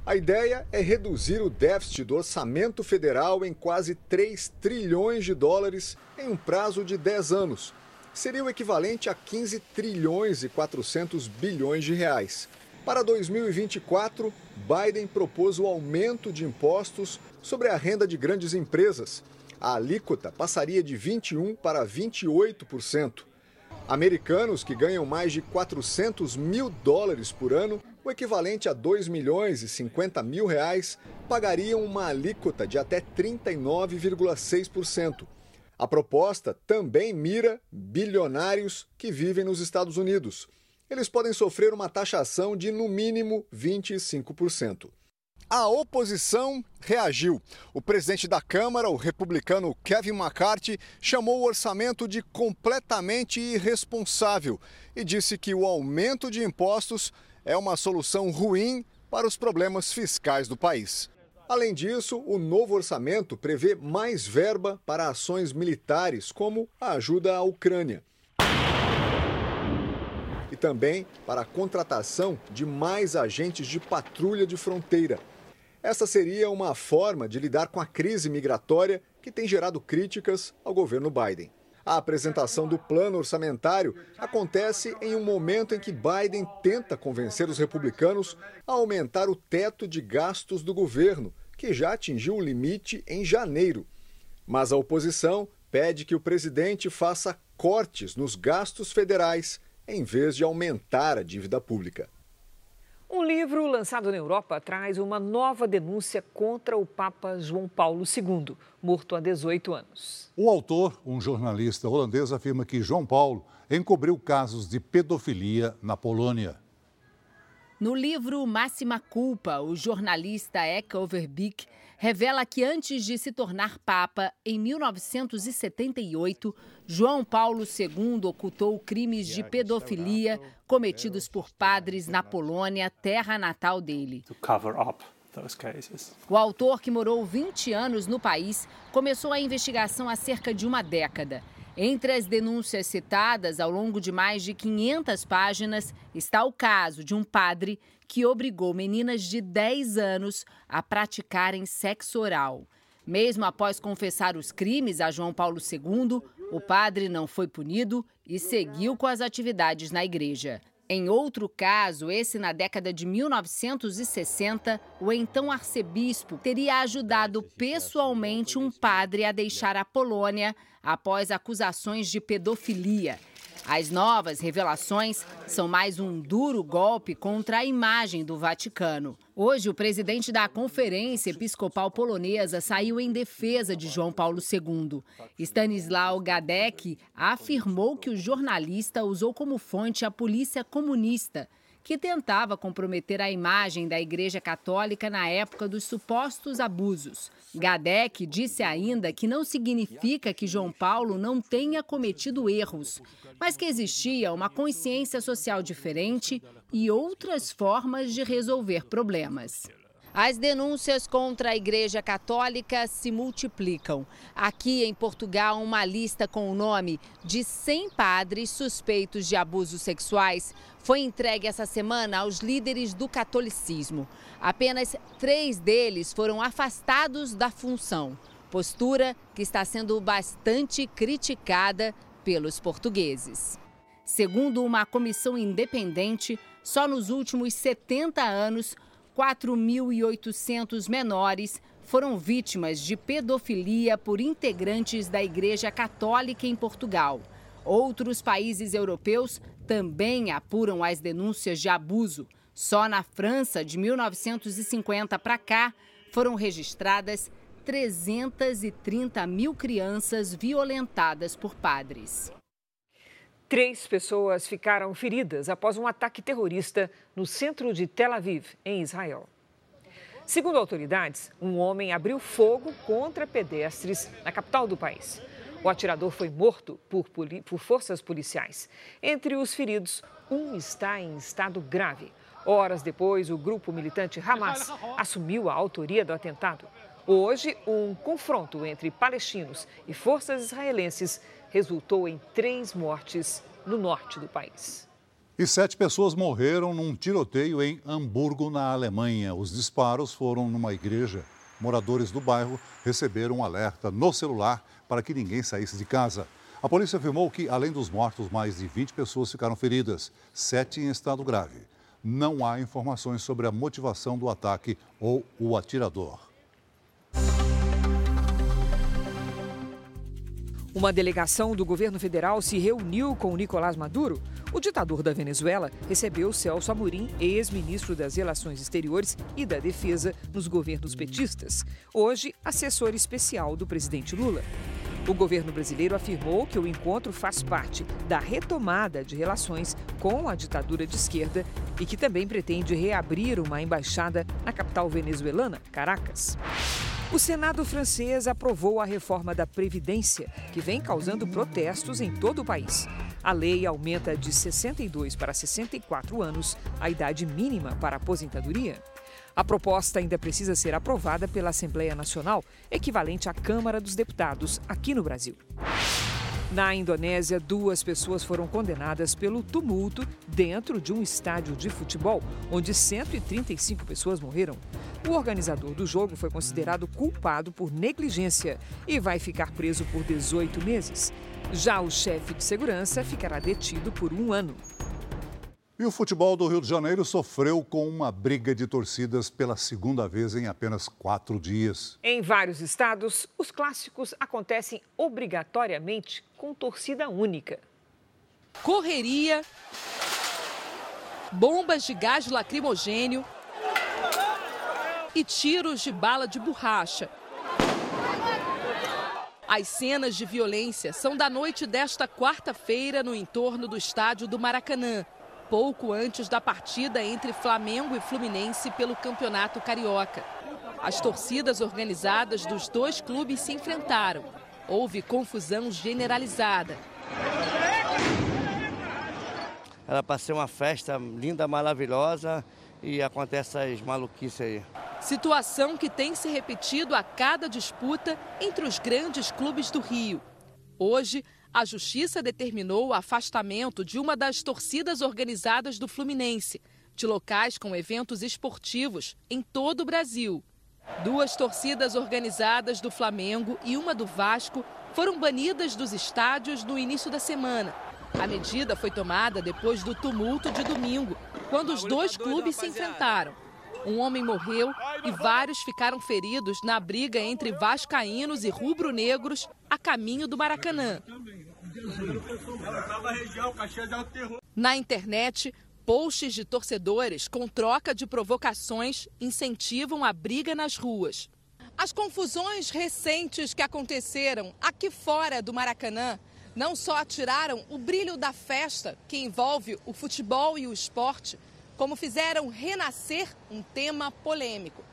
A ideia é reduzir o déficit do orçamento federal em quase 3 trilhões de dólares em um prazo de 10 anos. Seria o equivalente a 15 trilhões e 400 bilhões de reais. Para 2024, Biden propôs o aumento de impostos sobre a renda de grandes empresas. A alíquota passaria de 21% para 28%. Americanos que ganham mais de 400 mil dólares por ano, o equivalente a 2 milhões e 50 mil reais, pagariam uma alíquota de até 39,6%. A proposta também mira bilionários que vivem nos Estados Unidos eles podem sofrer uma taxação de no mínimo 25%. A oposição reagiu. O presidente da Câmara, o republicano Kevin McCarthy, chamou o orçamento de completamente irresponsável e disse que o aumento de impostos é uma solução ruim para os problemas fiscais do país. Além disso, o novo orçamento prevê mais verba para ações militares, como a ajuda à Ucrânia. Também para a contratação de mais agentes de patrulha de fronteira. Essa seria uma forma de lidar com a crise migratória que tem gerado críticas ao governo Biden. A apresentação do plano orçamentário acontece em um momento em que Biden tenta convencer os republicanos a aumentar o teto de gastos do governo, que já atingiu o limite em janeiro. Mas a oposição pede que o presidente faça cortes nos gastos federais em vez de aumentar a dívida pública. Um livro lançado na Europa traz uma nova denúncia contra o Papa João Paulo II, morto há 18 anos. O autor, um jornalista holandês, afirma que João Paulo encobriu casos de pedofilia na Polônia. No livro Máxima Culpa, o jornalista Eka Overbeek revela que antes de se tornar papa, em 1978, João Paulo II ocultou crimes de pedofilia cometidos por padres na Polônia, terra natal dele. O autor, que morou 20 anos no país, começou a investigação há cerca de uma década. Entre as denúncias citadas ao longo de mais de 500 páginas está o caso de um padre que obrigou meninas de 10 anos a praticarem sexo oral. Mesmo após confessar os crimes a João Paulo II, o padre não foi punido e seguiu com as atividades na igreja. Em outro caso, esse na década de 1960, o então arcebispo teria ajudado pessoalmente um padre a deixar a Polônia após acusações de pedofilia. As novas revelações são mais um duro golpe contra a imagem do Vaticano. Hoje, o presidente da Conferência Episcopal Polonesa saiu em defesa de João Paulo II. Stanislau Gadek afirmou que o jornalista usou como fonte a polícia comunista que tentava comprometer a imagem da Igreja Católica na época dos supostos abusos. Gadek disse ainda que não significa que João Paulo não tenha cometido erros, mas que existia uma consciência social diferente e outras formas de resolver problemas. As denúncias contra a Igreja Católica se multiplicam. Aqui em Portugal, uma lista com o nome de 100 padres suspeitos de abusos sexuais foi entregue essa semana aos líderes do catolicismo. Apenas três deles foram afastados da função, postura que está sendo bastante criticada pelos portugueses. Segundo uma comissão independente, só nos últimos 70 anos 4.800 menores foram vítimas de pedofilia por integrantes da Igreja Católica em Portugal. Outros países europeus também apuram as denúncias de abuso. Só na França, de 1950 para cá, foram registradas 330 mil crianças violentadas por padres. Três pessoas ficaram feridas após um ataque terrorista no centro de Tel Aviv, em Israel. Segundo autoridades, um homem abriu fogo contra pedestres na capital do país. O atirador foi morto por, por forças policiais. Entre os feridos, um está em estado grave. Horas depois, o grupo militante Hamas assumiu a autoria do atentado. Hoje, um confronto entre palestinos e forças israelenses resultou em três mortes no norte do país. E sete pessoas morreram num tiroteio em Hamburgo, na Alemanha. Os disparos foram numa igreja. Moradores do bairro receberam um alerta no celular para que ninguém saísse de casa. A polícia afirmou que, além dos mortos, mais de 20 pessoas ficaram feridas, sete em estado grave. Não há informações sobre a motivação do ataque ou o atirador. Uma delegação do governo federal se reuniu com Nicolás Maduro. O ditador da Venezuela recebeu Celso Amorim, ex-ministro das Relações Exteriores e da Defesa nos governos petistas, hoje assessor especial do presidente Lula. O governo brasileiro afirmou que o encontro faz parte da retomada de relações com a ditadura de esquerda e que também pretende reabrir uma embaixada na capital venezuelana, Caracas. O Senado francês aprovou a reforma da Previdência, que vem causando protestos em todo o país. A lei aumenta de 62 para 64 anos a idade mínima para aposentadoria. A proposta ainda precisa ser aprovada pela Assembleia Nacional, equivalente à Câmara dos Deputados aqui no Brasil. Na Indonésia, duas pessoas foram condenadas pelo tumulto dentro de um estádio de futebol, onde 135 pessoas morreram. O organizador do jogo foi considerado culpado por negligência e vai ficar preso por 18 meses. Já o chefe de segurança ficará detido por um ano. E o futebol do Rio de Janeiro sofreu com uma briga de torcidas pela segunda vez em apenas quatro dias. Em vários estados, os clássicos acontecem obrigatoriamente com torcida única. Correria, bombas de gás lacrimogênio e tiros de bala de borracha. As cenas de violência são da noite desta quarta-feira no entorno do estádio do Maracanã pouco antes da partida entre Flamengo e Fluminense pelo Campeonato Carioca. As torcidas organizadas dos dois clubes se enfrentaram. Houve confusão generalizada. Era para ser uma festa linda, maravilhosa e acontece essas maluquices aí. Situação que tem se repetido a cada disputa entre os grandes clubes do Rio. Hoje, a Justiça determinou o afastamento de uma das torcidas organizadas do Fluminense, de locais com eventos esportivos em todo o Brasil. Duas torcidas organizadas do Flamengo e uma do Vasco foram banidas dos estádios no início da semana. A medida foi tomada depois do tumulto de domingo, quando os dois clubes se enfrentaram. Um homem morreu e vários ficaram feridos na briga entre vascaínos e rubro-negros a caminho do Maracanã. Na internet, posts de torcedores com troca de provocações incentivam a briga nas ruas. As confusões recentes que aconteceram aqui fora do Maracanã não só tiraram o brilho da festa que envolve o futebol e o esporte, como fizeram renascer um tema polêmico.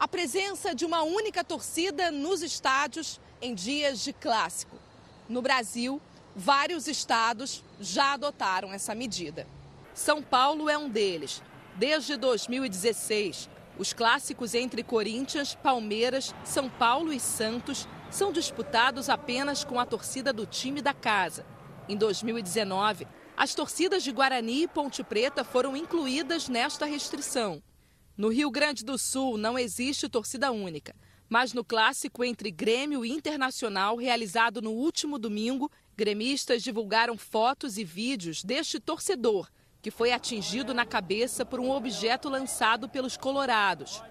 A presença de uma única torcida nos estádios em dias de clássico. No Brasil, vários estados já adotaram essa medida. São Paulo é um deles. Desde 2016, os clássicos entre Corinthians, Palmeiras, São Paulo e Santos são disputados apenas com a torcida do time da casa. Em 2019, as torcidas de Guarani e Ponte Preta foram incluídas nesta restrição. No Rio Grande do Sul não existe torcida única, mas no clássico entre Grêmio e Internacional, realizado no último domingo, gremistas divulgaram fotos e vídeos deste torcedor, que foi atingido na cabeça por um objeto lançado pelos colorados.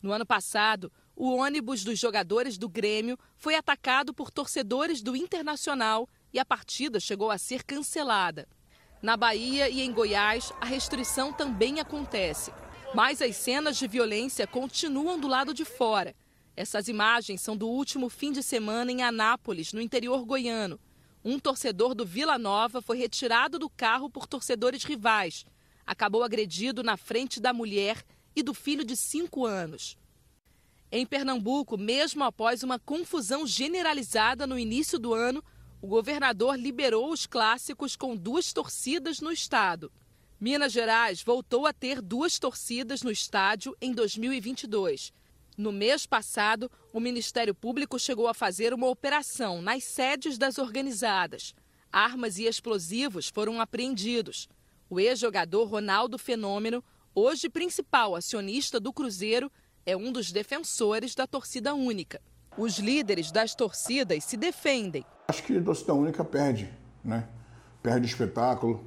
No ano passado, o ônibus dos jogadores do Grêmio foi atacado por torcedores do Internacional e a partida chegou a ser cancelada. Na Bahia e em Goiás, a restrição também acontece. Mas as cenas de violência continuam do lado de fora. Essas imagens são do último fim de semana em Anápolis, no interior goiano. Um torcedor do Vila Nova foi retirado do carro por torcedores rivais. Acabou agredido na frente da mulher e do filho de cinco anos. Em Pernambuco, mesmo após uma confusão generalizada no início do ano, o governador liberou os clássicos com duas torcidas no estado. Minas Gerais voltou a ter duas torcidas no estádio em 2022. No mês passado, o Ministério Público chegou a fazer uma operação nas sedes das organizadas. Armas e explosivos foram apreendidos. O ex-jogador Ronaldo Fenômeno, hoje principal acionista do Cruzeiro, é um dos defensores da torcida única. Os líderes das torcidas se defendem. Acho que a torcida única perde, né? Perde o espetáculo,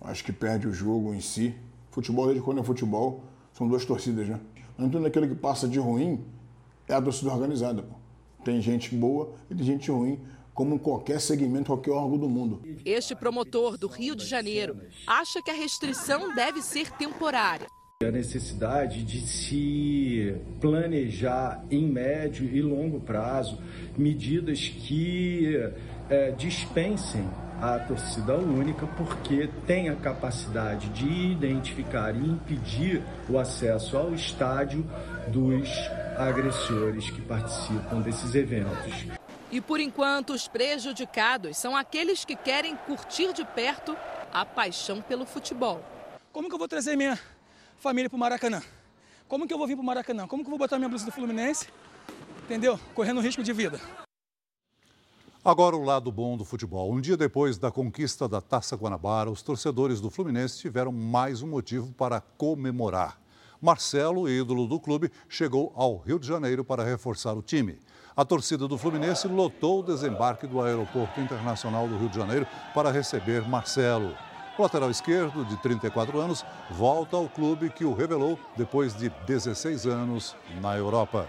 acho que perde o jogo em si. Futebol, desde quando é futebol, são duas torcidas, né? Não tudo aquilo que passa de ruim é a torcida organizada. Pô. Tem gente boa e tem gente ruim, como em qualquer segmento, qualquer órgão do mundo. Este promotor do Rio de Janeiro acha que a restrição deve ser temporária. A necessidade de se planejar em médio e longo prazo medidas que é, dispensem a torcida única, porque tem a capacidade de identificar e impedir o acesso ao estádio dos agressores que participam desses eventos. E por enquanto, os prejudicados são aqueles que querem curtir de perto a paixão pelo futebol. Como que eu vou trazer minha família para o Maracanã? Como que eu vou vir para o Maracanã? Como que eu vou botar minha blusa do Fluminense? Entendeu? Correndo risco de vida. Agora o lado bom do futebol. Um dia depois da conquista da Taça Guanabara, os torcedores do Fluminense tiveram mais um motivo para comemorar. Marcelo, ídolo do clube, chegou ao Rio de Janeiro para reforçar o time. A torcida do Fluminense lotou o desembarque do Aeroporto Internacional do Rio de Janeiro para receber Marcelo. O lateral esquerdo, de 34 anos, volta ao clube que o revelou depois de 16 anos na Europa.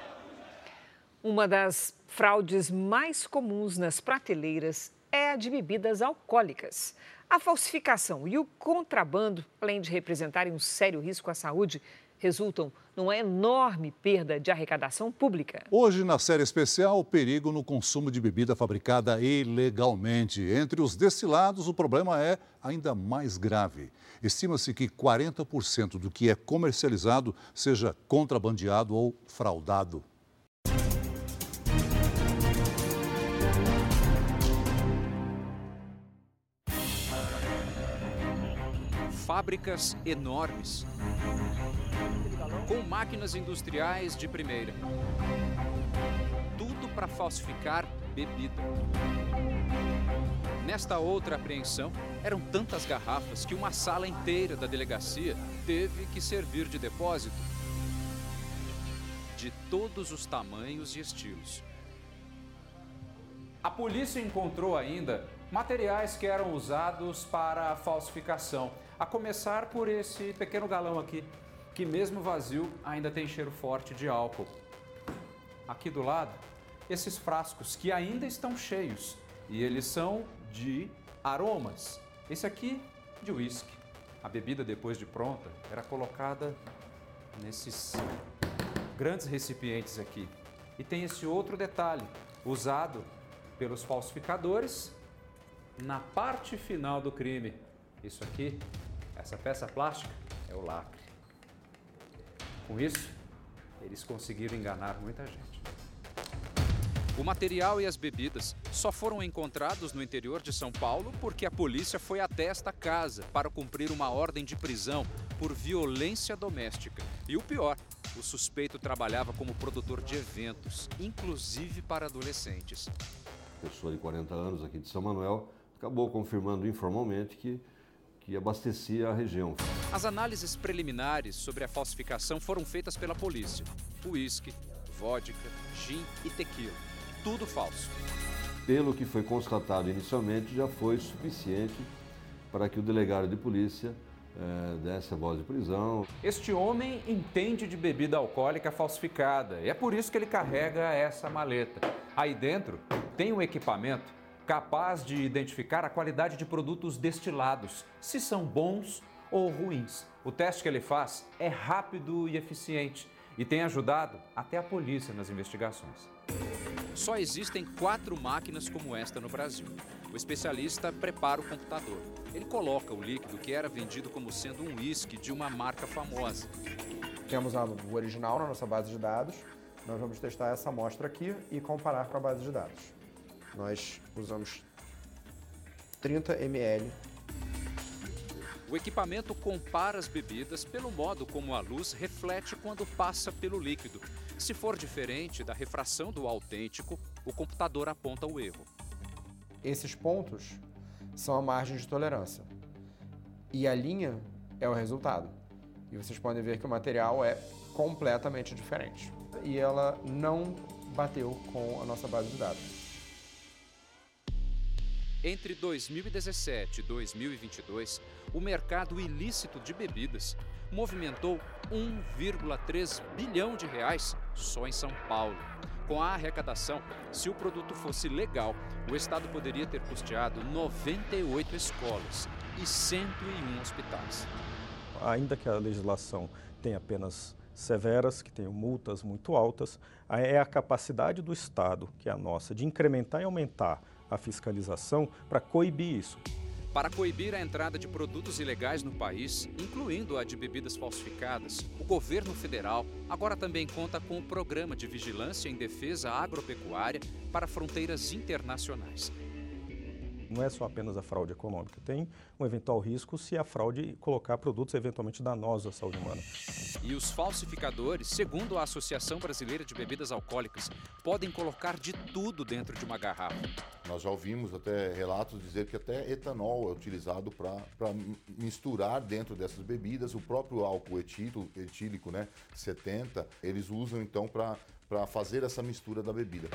Uma das fraudes mais comuns nas prateleiras é a de bebidas alcoólicas. A falsificação e o contrabando, além de representarem um sério risco à saúde, resultam numa enorme perda de arrecadação pública. Hoje, na série especial, o perigo no consumo de bebida fabricada ilegalmente. Entre os destilados, o problema é ainda mais grave. Estima-se que 40% do que é comercializado seja contrabandeado ou fraudado. Fábricas enormes com máquinas industriais de primeira. Tudo para falsificar bebida. Nesta outra apreensão, eram tantas garrafas que uma sala inteira da delegacia teve que servir de depósito. De todos os tamanhos e estilos. A polícia encontrou ainda materiais que eram usados para a falsificação, a começar por esse pequeno galão aqui, que mesmo vazio ainda tem cheiro forte de álcool. Aqui do lado, esses frascos que ainda estão cheios e eles são de aromas. Esse aqui de uísque. A bebida depois de pronta era colocada nesses grandes recipientes aqui. E tem esse outro detalhe, usado pelos falsificadores na parte final do crime. Isso aqui, essa peça plástica, é o lacre. Com isso, eles conseguiram enganar muita gente. O material e as bebidas só foram encontrados no interior de São Paulo porque a polícia foi até esta casa para cumprir uma ordem de prisão por violência doméstica. E o pior, o suspeito trabalhava como produtor de eventos, inclusive para adolescentes. Pessoa de 40 anos aqui de São Manuel acabou confirmando informalmente que que abastecia a região. As análises preliminares sobre a falsificação foram feitas pela polícia. Uísque, vodka, gin e tequila. Tudo falso. Pelo que foi constatado inicialmente, já foi suficiente para que o delegado de polícia é, desse a voz de prisão. Este homem entende de bebida alcoólica falsificada e é por isso que ele carrega essa maleta. Aí dentro tem um equipamento capaz de identificar a qualidade de produtos destilados, se são bons ou ruins. O teste que ele faz é rápido e eficiente e tem ajudado até a polícia nas investigações. Só existem quatro máquinas como esta no Brasil. O especialista prepara o computador. Ele coloca o líquido que era vendido como sendo um uísque de uma marca famosa. Temos o original na nossa base de dados. Nós vamos testar essa amostra aqui e comparar com a base de dados. Nós usamos 30 ml. O equipamento compara as bebidas pelo modo como a luz reflete quando passa pelo líquido. Se for diferente da refração do autêntico, o computador aponta o erro. Esses pontos são a margem de tolerância. E a linha é o resultado. E vocês podem ver que o material é completamente diferente. E ela não bateu com a nossa base de dados. Entre 2017 e 2022, o mercado ilícito de bebidas movimentou 1,3 bilhão de reais só em São Paulo. Com a arrecadação, se o produto fosse legal, o Estado poderia ter custeado 98 escolas e 101 hospitais. Ainda que a legislação tenha apenas severas, que tenham multas muito altas, é a capacidade do Estado, que é a nossa, de incrementar e aumentar a fiscalização para coibir isso. Para coibir a entrada de produtos ilegais no país, incluindo a de bebidas falsificadas, o governo federal agora também conta com o Programa de Vigilância em Defesa Agropecuária para Fronteiras Internacionais. Não é só apenas a fraude econômica, tem um eventual risco se a fraude colocar produtos eventualmente danosos à saúde humana. E os falsificadores, segundo a Associação Brasileira de Bebidas Alcoólicas, podem colocar de tudo dentro de uma garrafa. Nós já ouvimos até relatos dizer que até etanol é utilizado para misturar dentro dessas bebidas, o próprio álcool etílico, etílico né, 70, eles usam então para para fazer essa mistura da bebida.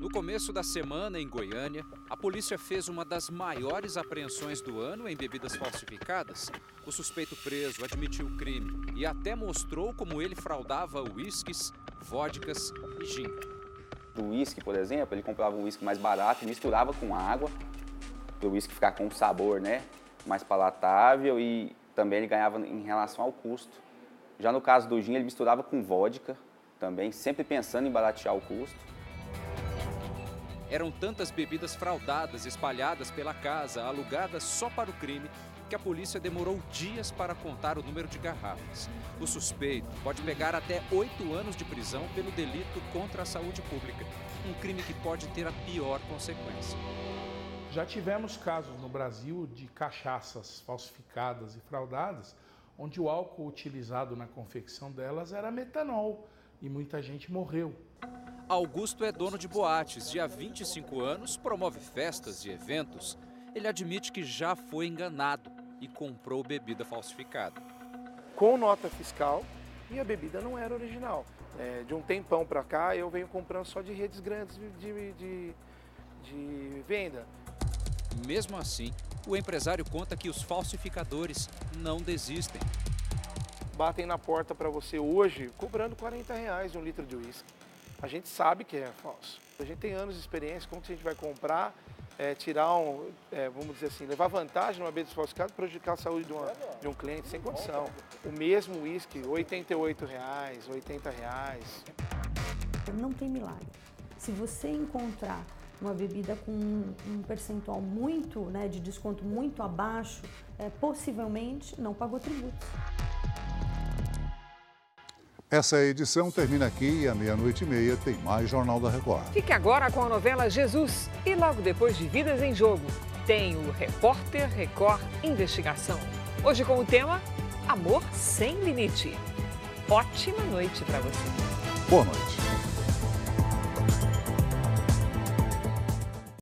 No começo da semana, em Goiânia, a polícia fez uma das maiores apreensões do ano em bebidas falsificadas. O suspeito preso admitiu o crime e até mostrou como ele fraudava uísques, vodkas e gin. O uísque, por exemplo, ele comprava um uísque mais barato, misturava com água, para o uísque ficar com um sabor né, mais palatável e também ele ganhava em relação ao custo. Já no caso do gin, ele misturava com vodka, também, sempre pensando em baratear o custo. Eram tantas bebidas fraudadas espalhadas pela casa, alugadas só para o crime, que a polícia demorou dias para contar o número de garrafas. O suspeito pode pegar até oito anos de prisão pelo delito contra a saúde pública, um crime que pode ter a pior consequência. Já tivemos casos no Brasil de cachaças falsificadas e fraudadas, onde o álcool utilizado na confecção delas era metanol e muita gente morreu. Augusto é dono de boates e há 25 anos promove festas e eventos. Ele admite que já foi enganado e comprou bebida falsificada. Com nota fiscal e a bebida não era original. É, de um tempão para cá eu venho comprando só de redes grandes de, de, de venda. Mesmo assim, o empresário conta que os falsificadores não desistem batem na porta para você hoje cobrando 40 reais um litro de uísque. A gente sabe que é falso. A gente tem anos de experiência, como que a gente vai comprar, é, tirar um, é, vamos dizer assim, levar vantagem numa bebida falsificada, prejudicar a saúde de, uma, de, um cliente sem condição. O mesmo uísque, 88 reais, 80 reais. Não tem milagre. Se você encontrar uma bebida com um percentual muito, né, de desconto muito abaixo, é, possivelmente não pagou tributos. Essa edição termina aqui e à meia-noite e meia tem mais Jornal da Record. Fique agora com a novela Jesus e logo depois de Vidas em Jogo tem o Repórter Record Investigação. Hoje com o tema Amor Sem Limite. Ótima noite para você. Boa noite.